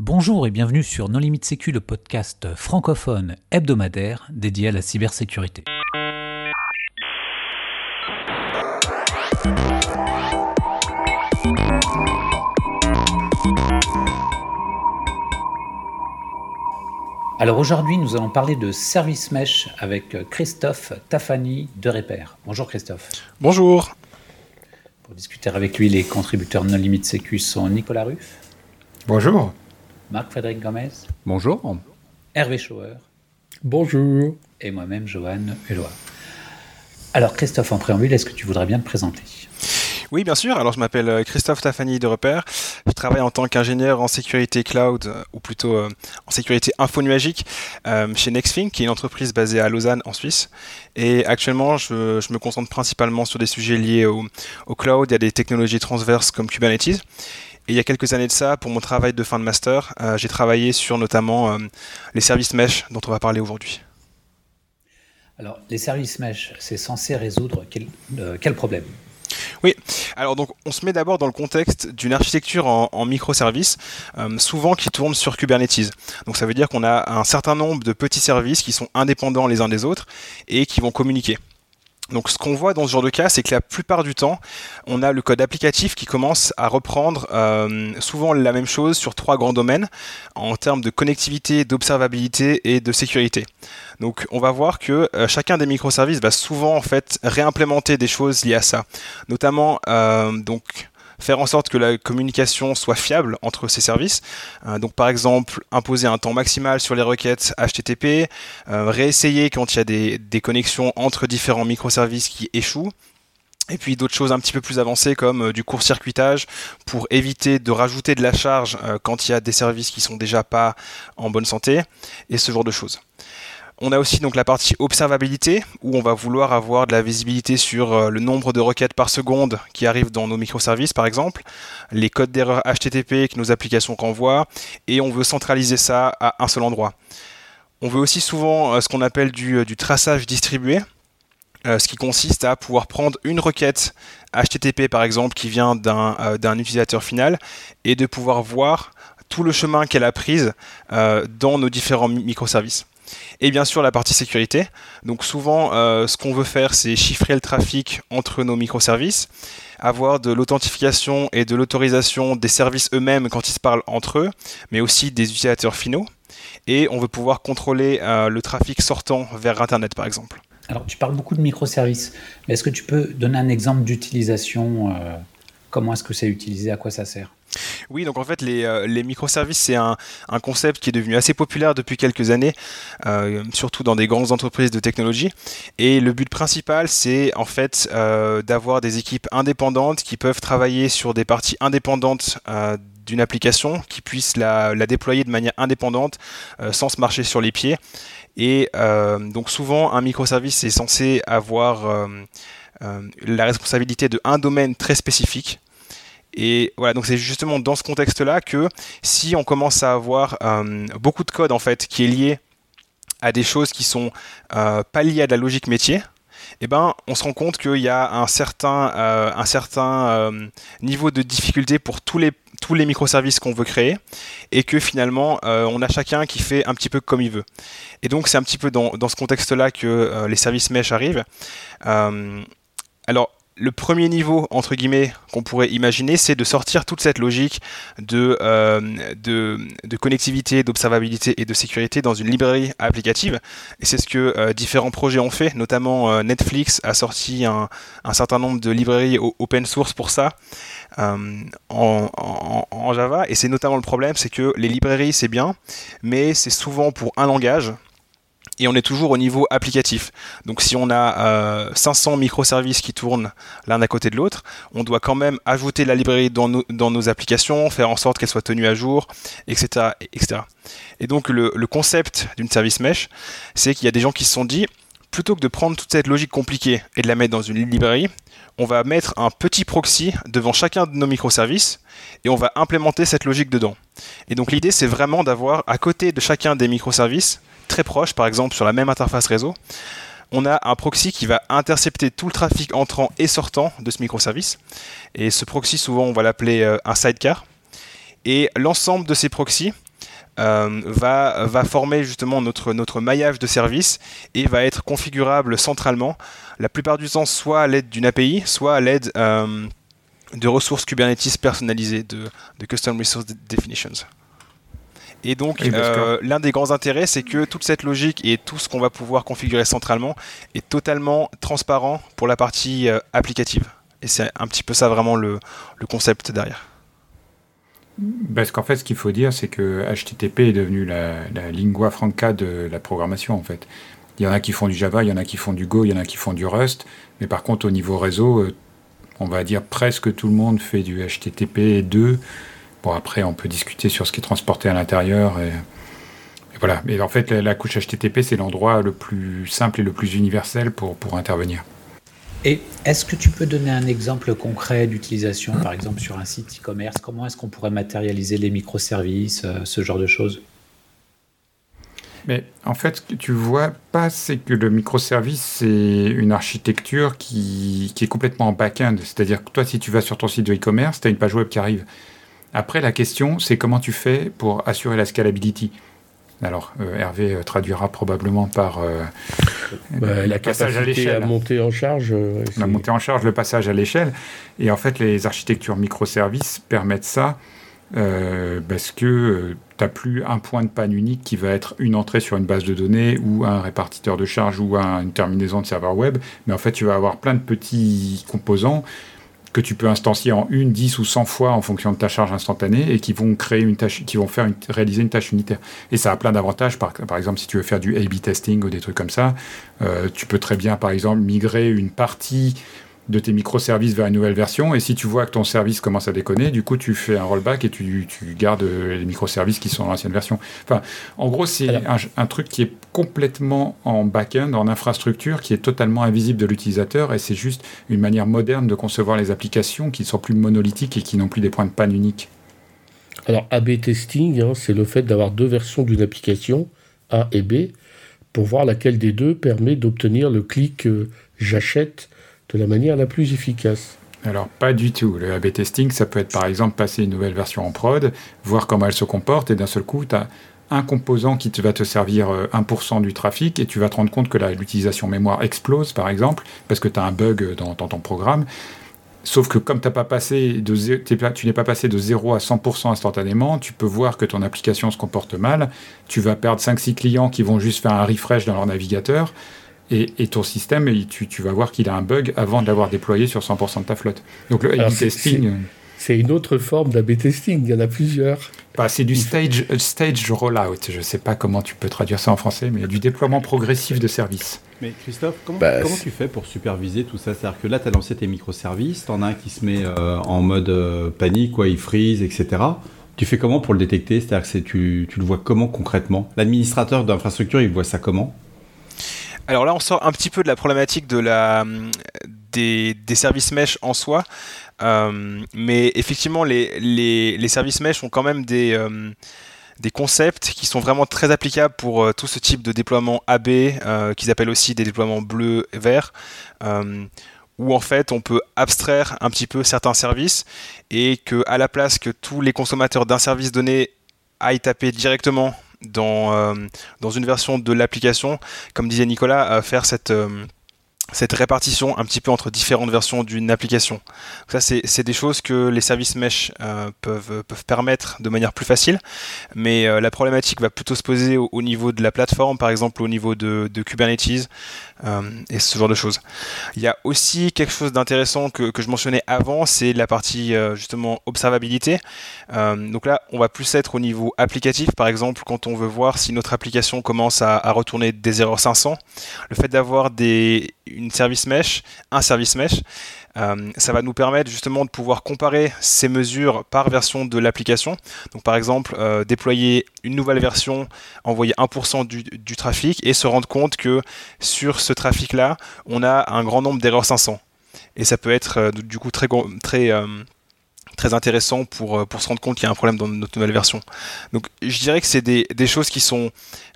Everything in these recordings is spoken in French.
Bonjour et bienvenue sur Non Limite Sécu, le podcast francophone hebdomadaire dédié à la cybersécurité. Alors aujourd'hui, nous allons parler de Service Mesh avec Christophe Tafani de Repère. Bonjour Christophe. Bonjour. Pour discuter avec lui, les contributeurs Non Limite Sécu sont Nicolas Ruff. Bonjour. Marc-Frédéric Gomez. Bonjour. Hervé Schauer. Bonjour. Et moi-même, Johan Eloi. Alors Christophe, en préambule, est-ce que tu voudrais bien te présenter? Oui, bien sûr. Alors, je m'appelle euh, Christophe Tafani de Repère. Je travaille en tant qu'ingénieur en sécurité cloud, euh, ou plutôt euh, en sécurité infonuagique, chez Nexfink, qui est une entreprise basée à Lausanne, en Suisse. Et actuellement, je, me concentre principalement sur des sujets liés au, cloud. Il y a des technologies transverses comme Kubernetes. Et il y a quelques années de ça, pour mon travail de fin de master, j'ai travaillé sur notamment les services mesh dont on va parler aujourd'hui. Alors, les services mesh, c'est censé résoudre quel, quel problème? Oui, alors donc on se met d'abord dans le contexte d'une architecture en, microservices, euh, souvent qui tourne sur Kubernetes. Donc ça veut dire qu'on a un certain nombre de petits services qui sont indépendants les uns des autres et qui vont communiquer. Donc ce qu'on voit dans ce genre de cas, c'est que la plupart du temps, on a le code applicatif qui commence à reprendre euh, souvent la même chose sur trois grands domaines en termes de connectivité, d'observabilité et de sécurité. Donc on va voir que euh, chacun des microservices va souvent en fait réimplémenter des choses liées à ça, notamment euh, donc faire en sorte que la communication soit fiable entre ces services. Euh, donc par exemple, imposer un temps maximal sur les requêtes HTTP, euh, réessayer quand il y a des, des connexions entre différents microservices qui échouent. Et puis d'autres choses un petit peu plus avancées comme euh, du court-circuitage pour éviter de rajouter de la charge quand il y a des services qui sont déjà pas en bonne santé et ce genre de choses. On a aussi donc la partie observabilité où on va vouloir avoir de la visibilité sur euh, le nombre de requêtes par seconde qui arrivent dans nos microservices par exemple, les codes d'erreur HTTP que nos applications renvoient et on veut centraliser ça à un seul endroit. On veut aussi souvent euh, ce qu'on appelle du, euh, traçage distribué, ce qui consiste à pouvoir prendre une requête HTTP par exemple qui vient d'un utilisateur final et de pouvoir voir tout le chemin qu'elle a prise dans nos différents microservices. Et bien sûr la partie sécurité. Donc souvent euh, ce qu'on veut faire c'est chiffrer le trafic entre nos microservices, avoir de l'authentification et de l'autorisation des services eux-mêmes quand ils se parlent entre eux, mais aussi des utilisateurs finaux. Et on veut pouvoir contrôler euh, le trafic sortant vers Internet par exemple. Alors tu parles beaucoup de microservices, mais est-ce que tu peux donner un exemple d'utilisation euh, Comment est-ce que c'est utilisé? À quoi ça sert? Oui, donc en fait, les, euh, microservices, c'est un, concept qui est devenu assez populaire depuis quelques années, euh, surtout dans des grandes entreprises de technologie. Et le but principal, c'est en fait euh, d'avoir des équipes indépendantes qui peuvent travailler sur des parties indépendantes d'une application, qui puissent la, la, déployer de manière indépendante, sans se marcher sur les pieds. Et donc souvent, un microservice est censé avoir... la responsabilité de un domaine très spécifique. Et voilà, donc c'est justement dans ce contexte-là que si on commence à avoir euh, beaucoup de code en fait qui est lié à des choses qui sont euh, pas liées à de la logique métier, eh ben, on se rend compte qu'il y a un certain, euh, un certain niveau de difficulté pour tous les, tous les microservices qu'on veut créer et que finalement, on a chacun qui fait un petit peu comme il veut. Et donc, c'est un petit peu dans, dans ce contexte-là que les services mesh arrivent. Alors, le premier niveau, entre guillemets, qu'on pourrait imaginer, c'est de sortir toute cette logique de, euh, de, connectivité, d'observabilité et de sécurité dans une librairie applicative. Et c'est ce que euh, différents projets ont fait, notamment euh, Netflix a sorti un, certain nombre de librairies open source pour ça. En, en Java et c'est notamment le problème c'est que les librairies c'est bien mais c'est souvent pour un langage et on est toujours au niveau applicatif. Donc si on a 500 euh, microservices qui tournent l'un à côté de l'autre, on doit quand même ajouter la librairie dans nos, applications, faire en sorte qu'elle soit tenue à jour, etc. etc. Et donc le, concept d'une service mesh, c'est qu'il y a des gens qui se sont dit, plutôt que de prendre toute cette logique compliquée et de la mettre dans une librairie, on va mettre un petit proxy devant chacun de nos microservices et on va implémenter cette logique dedans. Et donc l'idée c'est vraiment d'avoir à côté de chacun des microservices très proche, par exemple sur la même interface réseau, on a un proxy qui va intercepter tout le trafic entrant et sortant de ce microservice. Et ce proxy, souvent, on va l'appeler euh, un sidecar. Et l'ensemble de ces proxys va, va former justement notre, notre maillage de services et va être configurable centralement, la plupart du temps soit à l'aide d'une API, soit à l'aide de ressources Kubernetes personnalisées, de, de Custom Resource Definitions. Et donc, euh, l'un des grands intérêts, c'est que toute cette logique et tout ce qu'on va pouvoir configurer centralement est totalement transparent pour la partie euh, applicative. Et c'est un petit peu ça vraiment le, concept derrière. Parce qu'en fait, ce qu'il faut dire, c'est que HTTP est devenu la, lingua franca de la programmation, en fait. Il y en a qui font du Java, il y en a qui font du Go, il y en a qui font du Rust. Mais par contre, au niveau réseau, euh, on va dire presque tout le monde fait du HTTP 2 Bon, après, on peut discuter sur ce qui est transporté à l'intérieur. Et, voilà. Mais en fait, la, couche HTTP, c'est l'endroit le plus simple et le plus universel pour, pour intervenir. Et est-ce que tu peux donner un exemple concret d'utilisation, par exemple sur un site e-commerce? Comment est-ce qu'on pourrait matérialiser les microservices, euh, ce genre de choses? Mais en fait, ce que tu vois pas, c'est que le microservice, c'est une architecture qui, qui est complètement en back-end. C'est-à-dire que toi, si tu vas sur ton site de e-commerce, tu as une page web qui arrive. Après, la question, c'est comment tu fais pour assurer la scalability? Alors, euh, Hervé euh, traduira probablement par euh, bah, la passage à l'échelle. La montée en charge. la montée en charge, le passage à l'échelle. Et en fait, les architectures microservices permettent ça parce que tu n'as plus un point de panne unique qui va être une entrée sur une base de données ou un répartiteur de charge ou une terminaison de serveur web. Mais en fait, tu vas avoir plein de petits composants que tu peux instancier en une, dix ou cent fois en fonction de ta charge instantanée et qui vont créer une tâche, qui vont faire réaliser une tâche unitaire. Et ça a plein d'avantages. Par, exemple, si tu veux faire du A/B testing ou des trucs comme ça, euh, tu peux très bien, par exemple, migrer une partie de tes microservices vers une nouvelle version. Et si tu vois que ton service commence à déconner, du coup, tu fais un rollback et tu, tu gardes les microservices qui sont dans l'ancienne version. Enfin, en gros, c'est un, un, truc qui est complètement en back-end, en infrastructure, qui est totalement invisible de l'utilisateur. Et c'est juste une manière moderne de concevoir les applications qui sont plus monolithiques et qui n'ont plus des points de panne uniques. Alors, A-B testing, hein, c'est le fait d'avoir deux versions d'une application, A et B, pour voir laquelle des deux permet d'obtenir le clic euh, j'achète de la manière la plus efficace alors, pas du tout. Le A-B testing, ça peut être par exemple passer une nouvelle version en prod, voir comment elle se comporte, et d'un seul coup, tu as un composant qui va te servir 1% euh, du trafic, et tu vas te rendre compte que l'utilisation mémoire explose, par exemple, parce que tu as un bug dans, ton programme. Sauf que comme pas passé de, tu n'es pas passé de 0 à 100% instantanément, tu peux voir que ton application se comporte mal, tu vas perdre 5-6 clients qui vont juste faire un refresh dans leur navigateur, et, ton système, tu, tu vas voir qu'il a un bug avant de l'avoir déployé sur 100% de ta flotte. Donc le A-B testing... Euh, c'est une autre forme d'A-B testing, il y en a plusieurs. Bah, c'est du stage, euh, stage rollout, je ne sais pas comment tu peux traduire ça en français, mais du déploiement progressif de services. Mais Christophe, comment, bah, comment tu fais pour superviser tout ça? C'est-à-dire que là, tu as lancé tes microservices, tu en as un qui se met euh, en mode panique, quoi, il freeze, etc. Tu fais comment pour le détecter? C'est-à-dire que tu, tu le vois comment concrètement? L'administrateur d'infrastructure, il voit ça comment? Alors là, on sort un petit peu de la problématique la, des, services mesh en soi. Euh, mais effectivement, les, services mesh ont quand même des, euh, des concepts qui sont vraiment très applicables pour euh, tout ce type de déploiement AB, qu'ils appellent aussi des déploiements bleu-vert, où en fait on peut abstraire un petit peu certains services et que à la place que tous les consommateurs d'un service donné aillent taper directement dans, euh, dans une version de l'application, comme disait Nicolas, à faire cette euh, cette répartition un petit peu entre différentes versions d'une application. Ça, c'est des choses que les services mesh euh, peuvent, peuvent permettre de manière plus facile, mais euh, la problématique va plutôt se poser au, niveau de la plateforme, par exemple au niveau de, Kubernetes euh, et ce genre de choses. Il y a aussi quelque chose d'intéressant que, que, je mentionnais avant, c'est la partie justement observabilité. donc là, on va plus être au niveau applicatif, par exemple quand on veut voir si notre application commence à, à retourner des erreurs 500. Le fait d'avoir des une service mesh, un service mesh. Euh, ça va nous permettre justement de pouvoir comparer ces mesures par version de l'application. Donc par exemple, euh, déployer une nouvelle version, envoyer 1% du, trafic et se rendre compte que sur ce trafic-là, on a un grand nombre d'erreurs 500. Et ça peut être euh, du coup très, très très intéressant pour, euh, pour se rendre compte qu'il y a un problème dans notre nouvelle version. Donc je dirais que c'est des, des, choses qui sont,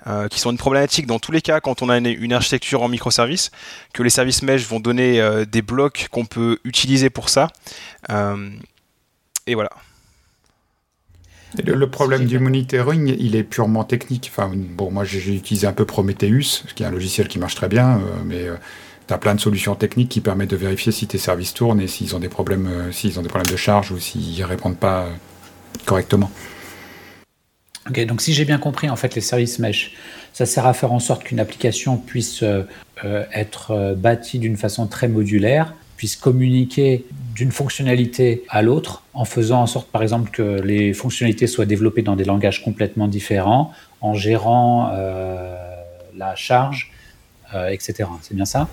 euh, qui sont une problématique dans tous les cas quand on a une, architecture en microservices, que les services mesh vont donner euh, des blocs qu'on peut utiliser pour ça. et voilà. Le, problème du monitoring, il est purement technique. Enfin, bon, moi j'ai utilisé un peu Prometheus, qui est un logiciel qui marche très bien, mais tu as plein de solutions techniques qui permettent de vérifier si tes services tournent et s'ils ont des problèmes, s'ils ont des problèmes de charge ou s'ils répondent pas correctement. Ok, donc si j'ai bien compris, en fait, les services mesh, ça sert à faire en sorte qu'une application puisse euh, euh, être euh, bâtie d'une façon très modulaire, puisse communiquer d'une fonctionnalité à l'autre, en faisant en sorte, par exemple, que les fonctionnalités soient développées dans des langages complètement différents, en gérant la charge, etc. C'est bien ça?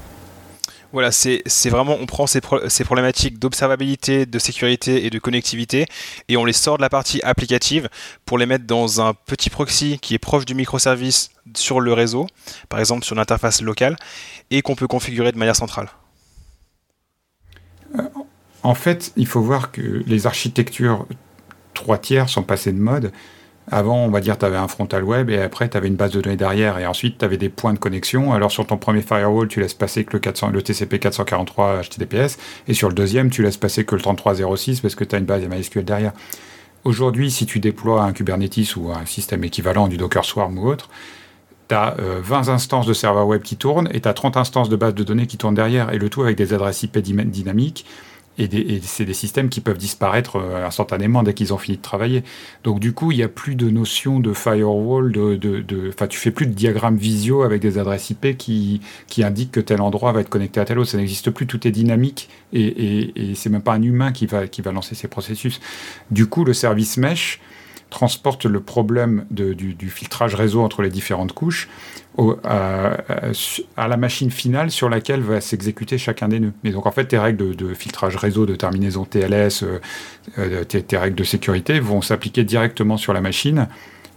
Voilà, c'est vraiment, on prend ces, problématiques d'observabilité, de sécurité et de connectivité, et on les sort de la partie applicative pour les mettre dans un petit proxy qui est proche du microservice sur le réseau, par exemple sur l'interface locale, et qu'on peut configurer de manière centrale. Euh, en fait, il faut voir que les architectures trois tiers sont passées de mode. Avant, on va dire, tu avais un frontal web et après, tu avais une base de données derrière et ensuite, tu avais des points de connexion. Alors, sur ton premier firewall, tu laisses passer que le, 400, le TCP 443 HTTPS et sur le deuxième, tu laisses passer que le 3306 parce que tu as une base MySQL derrière. Aujourd'hui, si tu déploies un Kubernetes ou un système équivalent du Docker Swarm ou autre, tu as 20 instances de serveur web qui tournent et tu as 30 instances de base de données qui tournent derrière et le tout avec des adresses IP dynamiques et, c'est des systèmes qui peuvent disparaître euh, instantanément dès qu'ils ont fini de travailler. Donc du coup, il n'y a plus de notion de firewall, de, de, tu fais plus de diagramme visio avec des adresses IP qui, qui indiquent que tel endroit va être connecté à tel autre. Ça n'existe plus, tout est dynamique et, et, et c'est même pas un humain qui va, qui va lancer ces processus. Du coup, le service mesh transporte le problème du, du, filtrage réseau entre les différentes couches à, la machine finale sur laquelle va s'exécuter chacun des nœuds. Et donc en fait, tes règles de, filtrage réseau, de terminaison TLS, euh, euh, tes, règles de sécurité vont s'appliquer directement sur la machine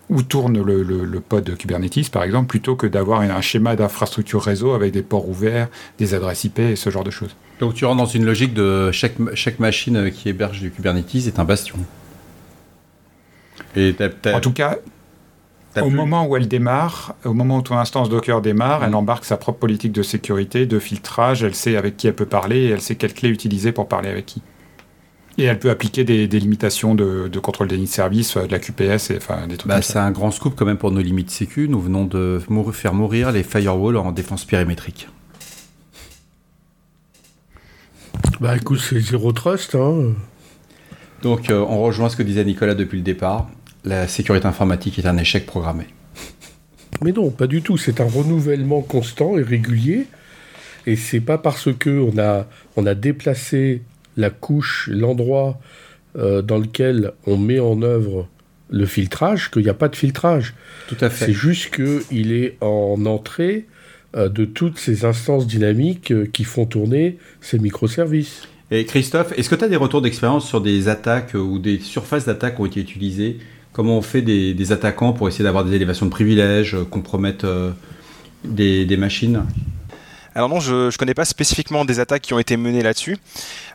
où tourne le, pod de Kubernetes, par exemple, plutôt que d'avoir un schéma d'infrastructure réseau avec des ports ouverts, des adresses IP et ce genre de choses. Donc tu rentres dans une logique de chaque, chaque machine qui héberge du Kubernetes est un bastion. Et En tout cas, au moment où elle démarre, au moment où ton instance Docker démarre, mm. elle embarque sa propre politique de sécurité, de filtrage, elle sait avec qui elle peut parler et elle sait quelle clé utiliser pour parler avec qui. Et elle peut appliquer des, limitations de, contrôle des lignes de service, euh, de la QPS, et, enfin des trucs bah, C'est un grand scoop quand même pour nos limites sécu. Nous venons de faire mourir les firewalls en défense périmétrique. Bah écoute, c'est zéro trust. Hein. Donc euh, on rejoint ce que disait Nicolas depuis le départ la sécurité informatique est un échec programmé. Mais non, pas du tout. C'est un renouvellement constant et régulier. Et c'est pas parce que on a, on a déplacé la couche, l'endroit euh, dans lequel on met en œuvre le filtrage qu'il n'y a pas de filtrage. Tout à fait. C'est juste qu'il est en entrée euh, de toutes ces instances dynamiques euh, qui font tourner ces microservices. Et Christophe, est-ce que tu as des retours d'expérience sur des attaques ou des surfaces d'attaque qui ont été utilisées Comment on fait des, attaquants pour essayer d'avoir des élévations de privilèges, euh, compromettre euh, des, machines alors non, je ne connais pas spécifiquement des attaques qui ont été menées là-dessus.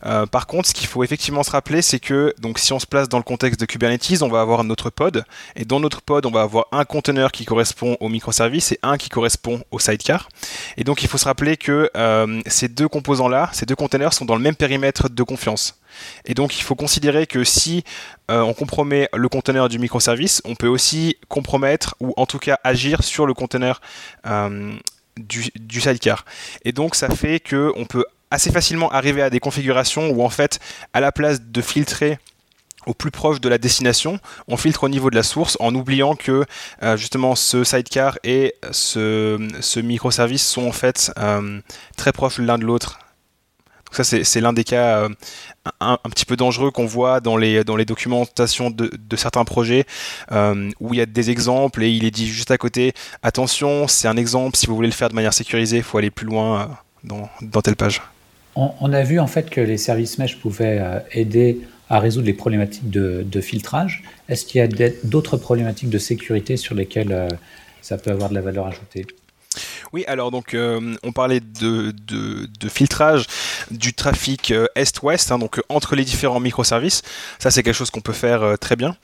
Euh, par contre, ce qu'il faut effectivement se rappeler, c'est que donc si on se place dans le contexte de Kubernetes, on va avoir notre pod, et dans notre pod, on va avoir un conteneur qui correspond au microservice et un qui correspond au sidecar. Et donc il faut se rappeler que ces deux composants-là, ces deux conteneurs sont dans le même périmètre de confiance. Et donc il faut considérer que si euh, on compromet le conteneur du microservice, on peut aussi compromettre ou en tout cas agir sur le conteneur euh, du, sidecar. Et donc ça fait qu'on peut assez facilement arriver à des configurations où en fait, à la place de filtrer au plus proche de la destination, on filtre au niveau de la source en oubliant que euh, justement ce sidecar et ce, ce microservice sont en fait très proches l'un de l'autre ça, c'est l'un des cas euh, un, petit peu dangereux qu'on voit dans les, documentations de, certains projets, euh, où il y a des exemples et il est dit juste à côté, attention, c'est un exemple, si vous voulez le faire de manière sécurisée, il faut aller plus loin euh, dans, telle page. On, a vu en fait que les services mesh pouvaient aider à résoudre les problématiques de filtrage. Est-ce qu'il y a d'autres problématiques de sécurité sur lesquelles ça peut avoir de la valeur ajoutée? Oui, alors donc euh, on parlait de, filtrage du trafic euh, est-ouest, hein, donc entre les différents microservices. Ça, c'est quelque chose qu'on peut faire euh, très bien.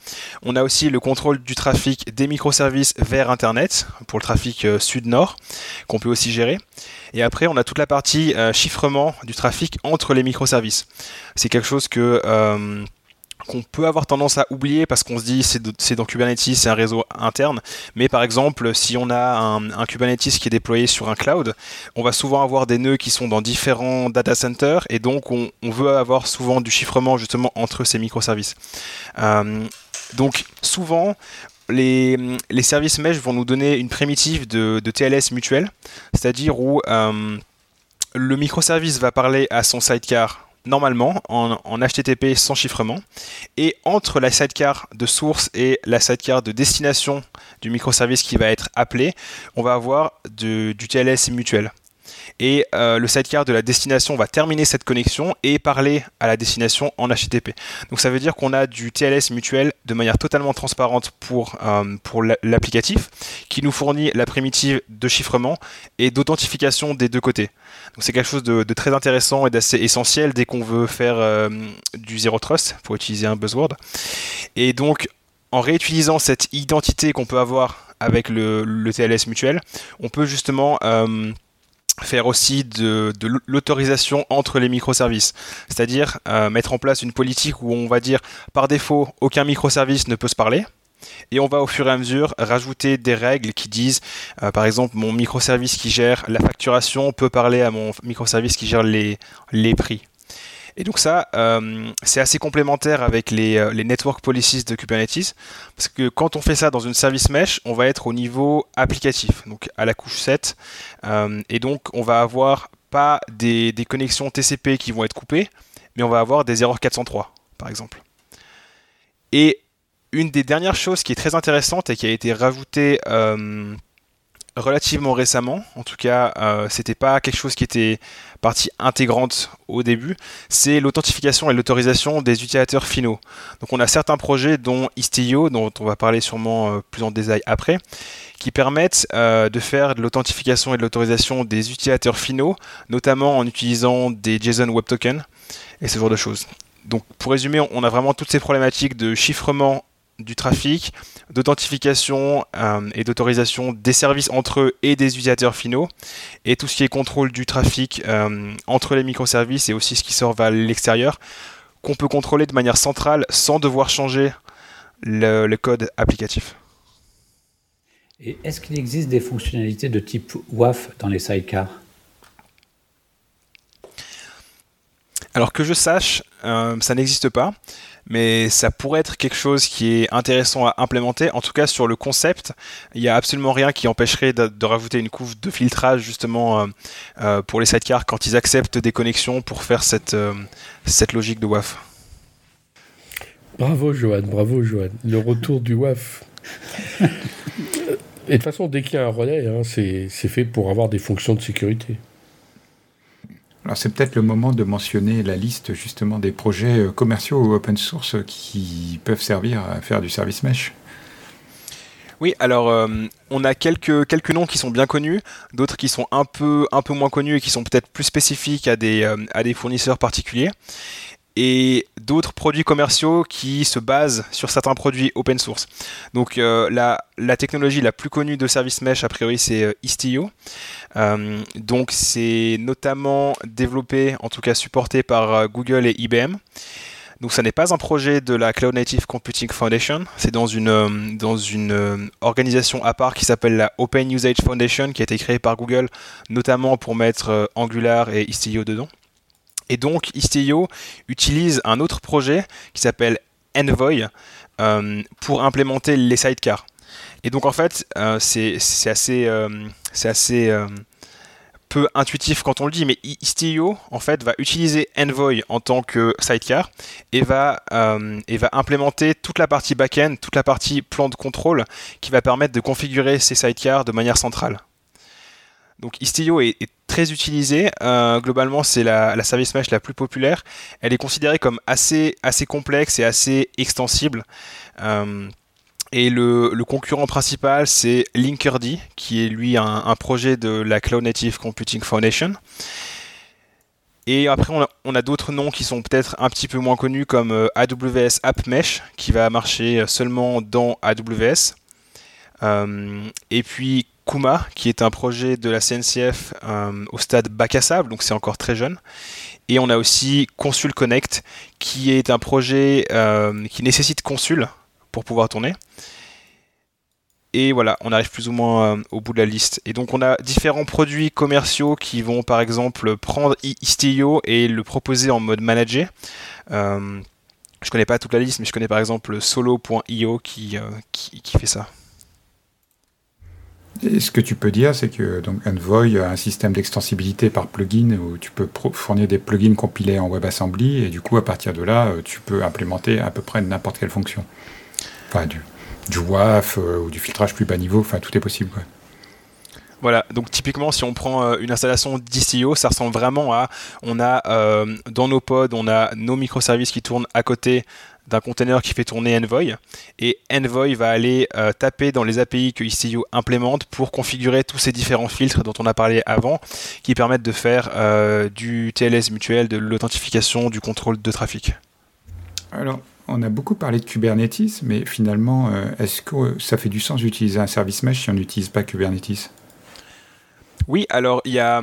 On a aussi le contrôle du trafic des microservices vers Internet pour le trafic sud-nord qu'on peut aussi gérer. Et après, on a toute la partie chiffrement du trafic entre les microservices. C'est quelque chose que qu'on peut avoir tendance à oublier parce qu'on se dit c'est dans Kubernetes, c'est un réseau interne. Mais par exemple, si on a un, Kubernetes qui est déployé sur un cloud, on va souvent avoir des nœuds qui sont dans différents data centers et donc on, veut avoir souvent du chiffrement justement entre ces microservices. Euh, donc souvent, les, services mesh vont nous donner une primitive de, TLS mutuel, c'est-à-dire où euh, le microservice va parler à son sidecar normalement en, HTTP sans chiffrement. Et entre la sidecar de source et la sidecar de destination du microservice qui va être appelé, on va avoir du TLS mutuel et euh, le sidecar de la destination va terminer cette connexion et parler à la destination en HTTP. Donc ça veut dire qu'on a du TLS mutuel de manière totalement transparente pour, euh, pour l'applicatif qui nous fournit la primitive de chiffrement et d'authentification des deux côtés. Donc c'est quelque chose de, très intéressant et d'assez essentiel dès qu'on veut faire euh, du zero trust pour utiliser un buzzword. Et donc en réutilisant cette identité qu'on peut avoir avec le, le, TLS mutuel, on peut justement faire aussi de, l'autorisation entre les microservices, c'est-à-dire euh, mettre en place une politique où on va dire par défaut aucun microservice ne peut se parler. Et on va au fur et à mesure rajouter des règles qui disent, euh, par exemple, mon microservice qui gère la facturation peut parler à mon microservice qui gère les, les prix. Et donc ça, euh, c'est assez complémentaire avec les, euh, les, network policies de Kubernetes, parce que quand on fait ça dans une service mesh, on va être au niveau applicatif, donc à la couche 7, euh, et donc on va avoir pas des, des, connexions TCP qui vont être coupées, mais on va avoir des erreurs 403, par exemple. Et une des dernières choses qui est très intéressante et qui a été rajoutée relativement récemment. En tout cas, euh, c'était pas quelque chose qui était partie intégrante au début. C'est l'authentification et l'autorisation des utilisateurs finaux. Donc, on a certains projets, dont Istio, dont on va parler sûrement euh, plus en détail après, qui permettent euh, de faire de l'authentification et de l'autorisation des utilisateurs finaux, notamment en utilisant des JSON Web Tokens et ce genre de choses. Donc, pour résumer, on a vraiment toutes ces problématiques de chiffrement du trafic, d'authentification euh, et d'autorisation des services entre eux et des utilisateurs finaux, et tout ce qui est contrôle du trafic euh, entre les microservices et aussi ce qui sort vers l'extérieur, qu'on peut contrôler de manière centrale sans devoir changer le, le code applicatif. Et est-ce qu'il existe des fonctionnalités de type WAF dans les sidecars? Alors que je sache, euh, ça n'existe pas mais ça pourrait être quelque chose qui est intéressant à implémenter. En tout cas, sur le concept, il n'y a absolument rien qui empêcherait de, rajouter une couche de filtrage justement euh, euh, pour les sidecars quand ils acceptent des connexions pour faire cette, euh, cette logique de WAF. Bravo Johan, bravo Johan. Le retour du WAF. Et de toute façon, dès qu'il y a un relais, hein, c'est fait pour avoir des fonctions de sécurité. Alors c'est peut-être le moment de mentionner la liste justement des projets euh, commerciaux ou open source qui peuvent servir à faire du service mesh. Oui, alors euh, on a quelques, quelques noms qui sont bien connus, d'autres qui sont un peu, un peu moins connus et qui sont peut-être plus spécifiques à des, euh, à des fournisseurs particuliers et d'autres produits commerciaux qui se basent sur certains produits open source. Donc euh, la, technologie la plus connue de Service Mesh, a priori, c'est euh, Istio. Euh, donc c'est notamment développé, en tout cas supporté par Google et IBM. Donc ça n'est pas un projet de la Cloud Native Computing Foundation, c'est dans une organisation à part qui s'appelle la Open Usage Foundation qui a été créée par Google notamment pour mettre Angular et Istio dedans. Et donc Istio utilise un autre projet qui s'appelle Envoy euh, pour implémenter les sidecars. Et donc en fait, euh, c'est assez, euh, assez peu intuitif quand on le dit, mais Istio en fait va utiliser Envoy en tant que sidecar et va, et va implémenter toute la partie back-end, toute la partie plan de contrôle qui va permettre de configurer ces sidecars de manière centrale. Donc Istio est, très utilisé. Euh, globalement, c'est la, service mesh la plus populaire. Elle est considérée comme assez, assez complexe et assez extensible. Euh, et le, concurrent principal, c'est Linkerd, qui est lui un, projet de la Cloud Native Computing Foundation. Et après, on a, d'autres noms qui sont peut-être un petit peu moins connus, comme euh, AWS App Mesh, qui va marcher seulement dans AWS. et puis Kuma, qui est un projet de la CNCF au stade bac à sable, donc c'est encore très jeune. Et on a aussi Consul Connect, qui est un projet qui nécessite Consul pour pouvoir tourner. Et voilà, on arrive plus ou moins euh, au bout de la liste. Et donc on a différents produits commerciaux qui vont par exemple prendre Istio et le proposer en mode manager. Euh, je connais pas toute la liste, mais je connais par exemple solo.io euh, qui, fait ça. Et ce que tu peux dire, c'est que donc Envoy a un système d'extensibilité par plugin où tu peux fournir des plugins compilés en WebAssembly et du coup à partir de là, tu peux implémenter à peu près n'importe quelle fonction. Enfin, du, du WAF euh, ou du filtrage plus bas niveau, enfin tout est possible. Voilà, donc typiquement si on prend euh, une installation d'Istio, ça ressemble vraiment à, on a euh, dans nos pods, on a nos microservices qui tournent à côté d'un container qui fait tourner Envoy, et Envoy va aller taper dans les API que Istio implémente pour configurer tous ces différents filtres dont on a parlé avant, qui permettent de faire du TLS mutuel, de l'authentification, du contrôle de trafic. Alors, on a beaucoup parlé de Kubernetes, mais finalement, euh, est-ce que ça fait du sens d'utiliser un service mesh si on n'utilise pas Kubernetes? Oui, alors il y a,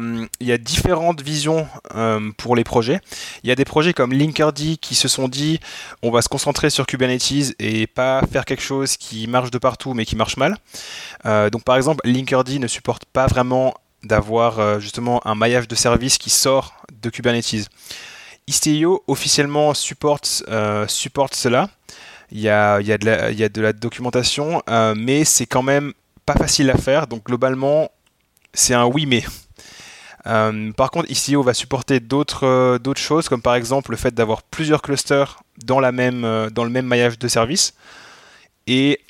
différentes visions euh, pour les projets. Il y a des projets comme Linkerd qui se sont dit on va se concentrer sur Kubernetes et pas faire quelque chose qui marche de partout mais qui marche mal. Euh, donc par exemple, Linkerd ne supporte pas vraiment d'avoir justement un maillage de services qui sort de Kubernetes. Istio officiellement supporte, euh, cela. Il y, a, il, y a de la, il y a de la documentation, euh, mais c'est quand même pas facile à faire. Donc globalement, c'est un oui mais. Euh, par contre, Istio va supporter d'autres d'autres choses, comme par exemple le fait d'avoir plusieurs clusters dans, dans le même maillage de services. Et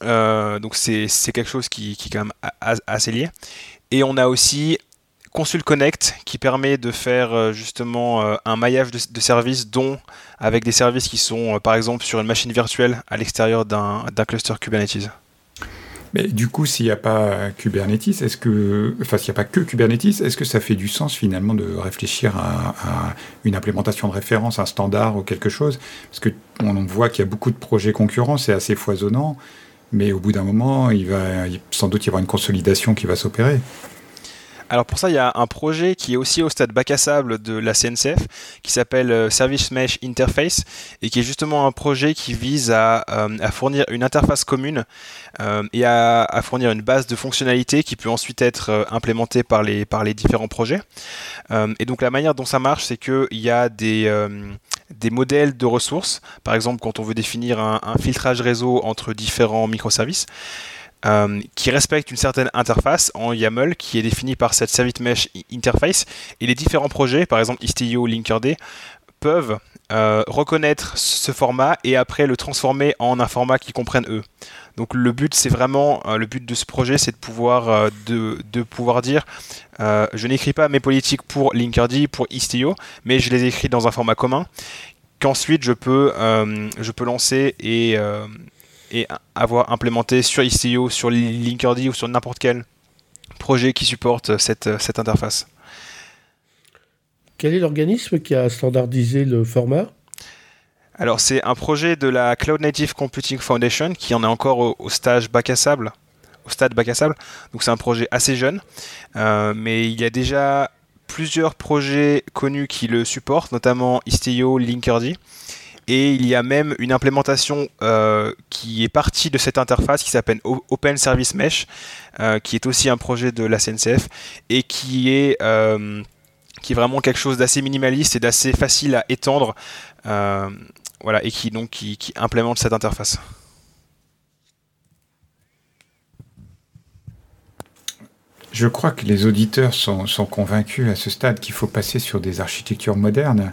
donc c'est quelque chose qui, est quand même assez lié. Et on a aussi Consul Connect qui permet de faire euh, justement euh, un maillage de, services, dont avec des services qui sont euh, par exemple sur une machine virtuelle à l'extérieur d'un cluster Kubernetes. Mais du coup, s'il n'y a pas Kubernetes, est-ce que, enfin, s'il n'y a pas que Kubernetes, est-ce que ça fait du sens finalement de réfléchir à, une implémentation de référence, un standard ou quelque chose? Parce que on voit qu'il y a beaucoup de projets concurrents, c'est assez foisonnant, mais au bout d'un moment, il va sans doute y avoir une consolidation qui va s'opérer. Alors pour ça, il y a un projet qui est aussi au stade bac à sable de la CNCF qui s'appelle euh, Service Mesh Interface et qui est justement un projet qui vise à, euh, fournir une interface commune euh, et à, fournir une base de fonctionnalités qui peut ensuite être implémentée par les, différents projets. et donc la manière dont ça marche, c'est qu'il y a des, modèles de ressources. Par exemple, quand on veut définir un filtrage réseau entre différents microservices. Euh, qui respecte une certaine interface en YAML qui est définie par cette Service Mesh Interface. Et les différents projets, par exemple Istio ou Linkerd, peuvent euh, reconnaître ce format et après le transformer en un format qu'ils comprennent eux. Donc le but, c'est vraiment, euh, le but de ce projet, c'est de pouvoir, de, de, pouvoir dire, je n'écris pas mes politiques pour Linkerd, pour Istio, mais je les écris dans un format commun qu'ensuite je peux, je peux lancer et, et avoir implémenté sur Istio, sur Linkerd ou sur n'importe quel projet qui supporte cette, cette interface. Quel est l'organisme qui a standardisé le format? Alors c'est un projet de la Cloud Native Computing Foundation qui en est encore au, stage bac à sable, au stade bac à sable. Donc c'est un projet assez jeune, euh, mais il y a déjà plusieurs projets connus qui le supportent, notamment Istio, Linkerd. Et il y a même une implémentation euh, qui est partie de cette interface qui s'appelle Open Service Mesh, euh, qui est aussi un projet de la CNCF et qui est, euh, qui est vraiment quelque chose d'assez minimaliste et d'assez facile à étendre, voilà, et qui donc qui, implémente cette interface. Je crois que les auditeurs sont, sont convaincus à ce stade qu'il faut passer sur des architectures modernes.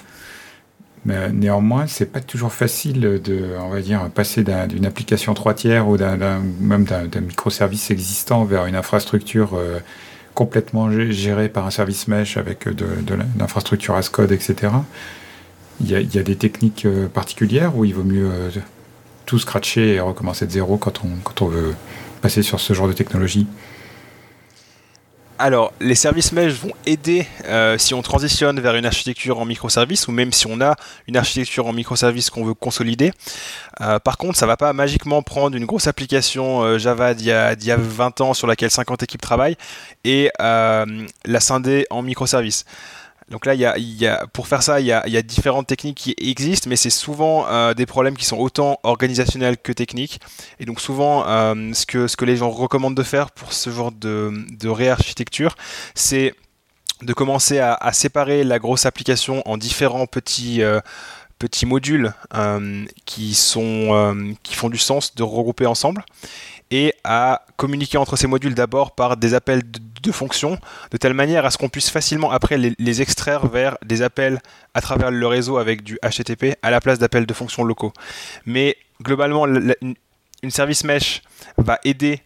Mais néanmoins, c'est pas toujours facile de, on va dire, passer d'une application trois tiers ou même d'un, microservice existant vers une infrastructure euh, complètement gérée par un service mesh avec de, l'infrastructure as code, etc. Il y, a, des techniques euh, particulières où il vaut mieux euh, tout scratcher et recommencer de zéro quand on, quand on veut passer sur ce genre de technologie. Alors, les services mesh vont aider euh, si on transitionne vers une architecture en microservices ou même si on a une architecture en microservices qu'on veut consolider. Euh, par contre, ça va pas magiquement prendre une grosse application euh, Java d'il y, a 20 ans sur laquelle 50 équipes travaillent et la scinder en microservices. Donc là, il y a, pour faire ça, il y a, différentes techniques qui existent, mais c'est souvent euh, des problèmes qui sont autant organisationnels que techniques. Et donc souvent, euh, ce, que, ce que les gens recommandent de faire pour ce genre de, réarchitecture, c'est de commencer à, séparer la grosse application en différents petits... Euh, petits modules qui, sont, qui font du sens de regrouper ensemble et à communiquer entre ces modules d'abord par des appels de, fonctions, de telle manière à ce qu'on puisse facilement après les, extraire vers des appels à travers le réseau avec du HTTP à la place d'appels de fonctions locaux. Mais globalement, une service mesh va aider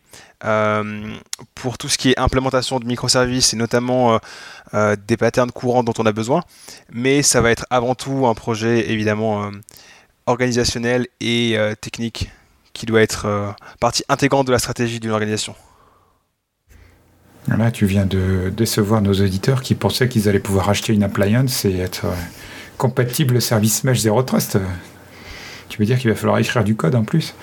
euh, pour tout ce qui est implémentation de microservices et notamment euh, euh, des patterns courants dont on a besoin, mais ça va être avant tout un projet évidemment organisationnel et technique qui doit être partie intégrante de la stratégie d'une organisation. Là, tu viens de décevoir nos auditeurs qui pensaient qu'ils allaient pouvoir acheter une appliance et être euh, compatible service mesh Zero Trust. Tu veux dire qu'il va falloir écrire du code en plus?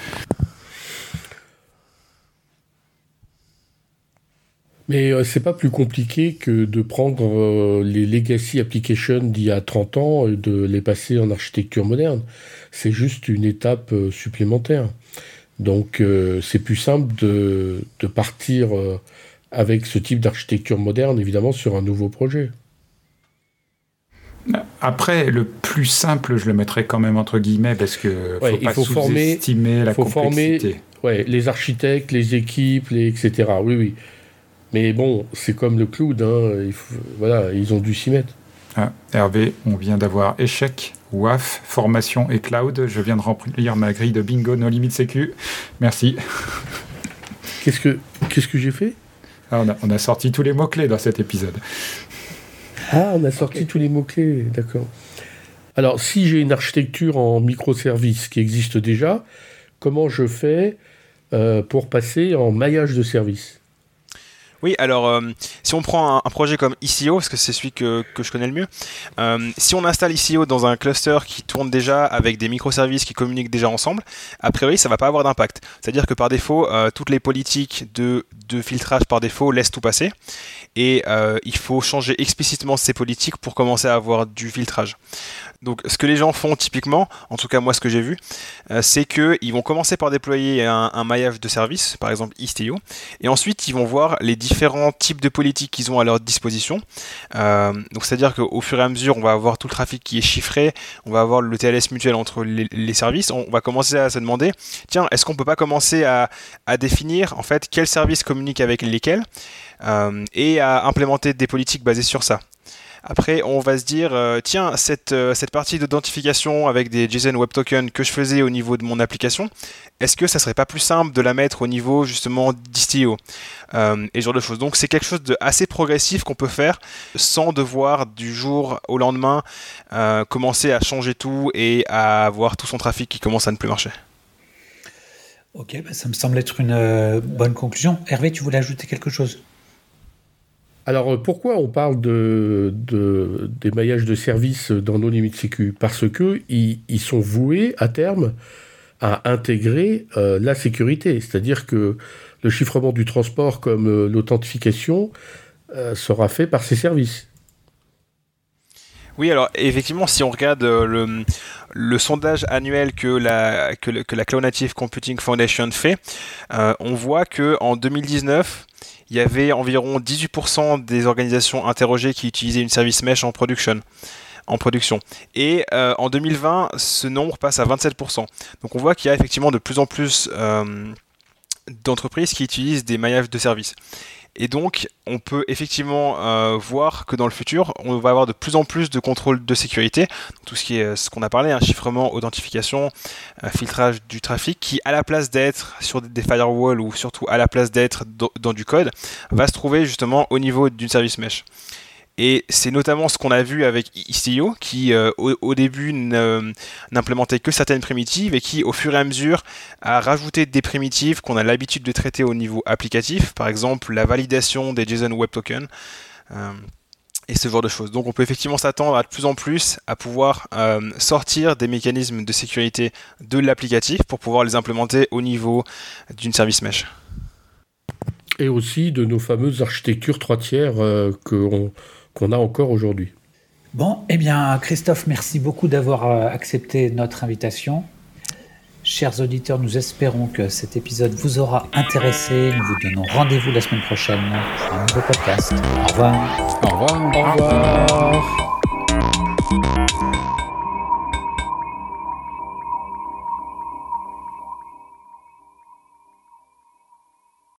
Mais euh, c'est pas plus compliqué que de prendre les legacy applications d'il y a 30 ans et de les passer en architecture moderne. C'est juste une étape supplémentaire. Donc euh, c'est plus simple de, partir euh, avec ce type d'architecture moderne, évidemment, sur un nouveau projet. Après, le plus simple, je le mettrais quand même entre guillemets parce que faut il faut former, la faut complexité. Former, les architectes, les équipes, les, etc. Oui, oui. Mais bon, c'est comme le cloud. Hein, voilà, ils ont dû s'y mettre. Ah, Hervé, on vient d'avoir échec WAF, formation et cloud. Je viens de remplir ma grille de bingo no limite sécu. Merci. Qu'est-ce que, qu'est-ce que j'ai fait? Ah, on, a, sorti tous les mots-clés dans cet épisode. Ah, on a sorti tous les mots-clés, d'accord. Alors, si j'ai une architecture en microservices qui existe déjà, comment je fais euh, pour passer en maillage de services oui, alors euh, si on prend un, projet comme ICO, parce que c'est celui que, je connais le mieux, euh, si on installe ICO dans un cluster qui tourne déjà avec des microservices qui communiquent déjà ensemble, a priori ça va pas avoir d'impact. C'est-à-dire que par défaut, euh, toutes les politiques de, de, filtrage par défaut laissent tout passer, et il faut changer explicitement ces politiques pour commencer à avoir du filtrage. Donc ce que les gens font typiquement, en tout cas moi ce que j'ai vu, euh, c'est qu'ils vont commencer par déployer un, maillage de services, par exemple Istio, et ensuite ils vont voir les différents types de politiques qu'ils ont à leur disposition. Euh, donc c'est-à-dire qu'au fur et à mesure, on va avoir tout le trafic qui est chiffré, on va avoir le TLS mutuel entre les, services, on va commencer à se demander, tiens, est-ce qu'on peut pas commencer à, définir en fait quels services avec lesquels euh, et à implémenter des politiques basées sur ça. Après, on va se dire, euh, tiens, cette, euh, cette partie d'identification avec des JSON Web Tokens que je faisais au niveau de mon application, est-ce que ça serait pas plus simple de la mettre au niveau justement d'Istio et ce genre de choses. Donc c'est quelque chose de assez progressif qu'on peut faire sans devoir du jour au lendemain commencer à changer tout et à avoir tout son trafic qui commence à ne plus marcher. Ok, bah, ça me semble être une bonne conclusion. Hervé, tu voulais ajouter quelque chose? Alors euh, pourquoi on parle de, des maillages de services dans nos limites sécu? Parce que ils, sont voués à terme à intégrer euh, la sécurité, c'est-à-dire que le chiffrement du transport comme euh, l'authentification sera fait par ces services. Oui, alors effectivement, si on regarde le, le, sondage annuel que la, que, la Cloud Native Computing Foundation fait, on voit que en 2019, il y avait environ 18% des organisations interrogées qui utilisaient une service mesh en production. En production. Et euh, en 2020, ce nombre passe à 27%. Donc on voit qu'il y a effectivement de plus en plus euh, d'entreprises qui utilisent des maillages de services. Et donc, on peut effectivement euh, voir que dans le futur, on va avoir de plus en plus de contrôle de sécurité, tout ce qui est ce qu'on a parlé, hein, chiffrement, authentification, filtrage du trafic, qui à la place d'être sur des firewalls ou surtout à la place d'être dans du code, va se trouver justement au niveau d'une service mesh. Et c'est notamment ce qu'on a vu avec Istio, qui euh, au, début n'implémentait que certaines primitives et qui, au fur et à mesure, a rajouté des primitives qu'on a l'habitude de traiter au niveau applicatif, par exemple la validation des JSON Web Tokens. Euh, et ce genre de choses. Donc on peut effectivement s'attendre à de plus en plus à pouvoir euh, sortir des mécanismes de sécurité de l'applicatif pour pouvoir les implémenter au niveau d'une service mesh. Et aussi de nos fameuses architectures trois tiers euh, qu'on a encore aujourd'hui. Bon, eh bien Christophe, merci beaucoup d'avoir euh, accepté notre invitation. Chers auditeurs, nous espérons que cet épisode vous aura intéressé. Nous vous donnons rendez-vous la semaine prochaine pour un nouveau podcast. Au revoir. Au revoir. Au revoir.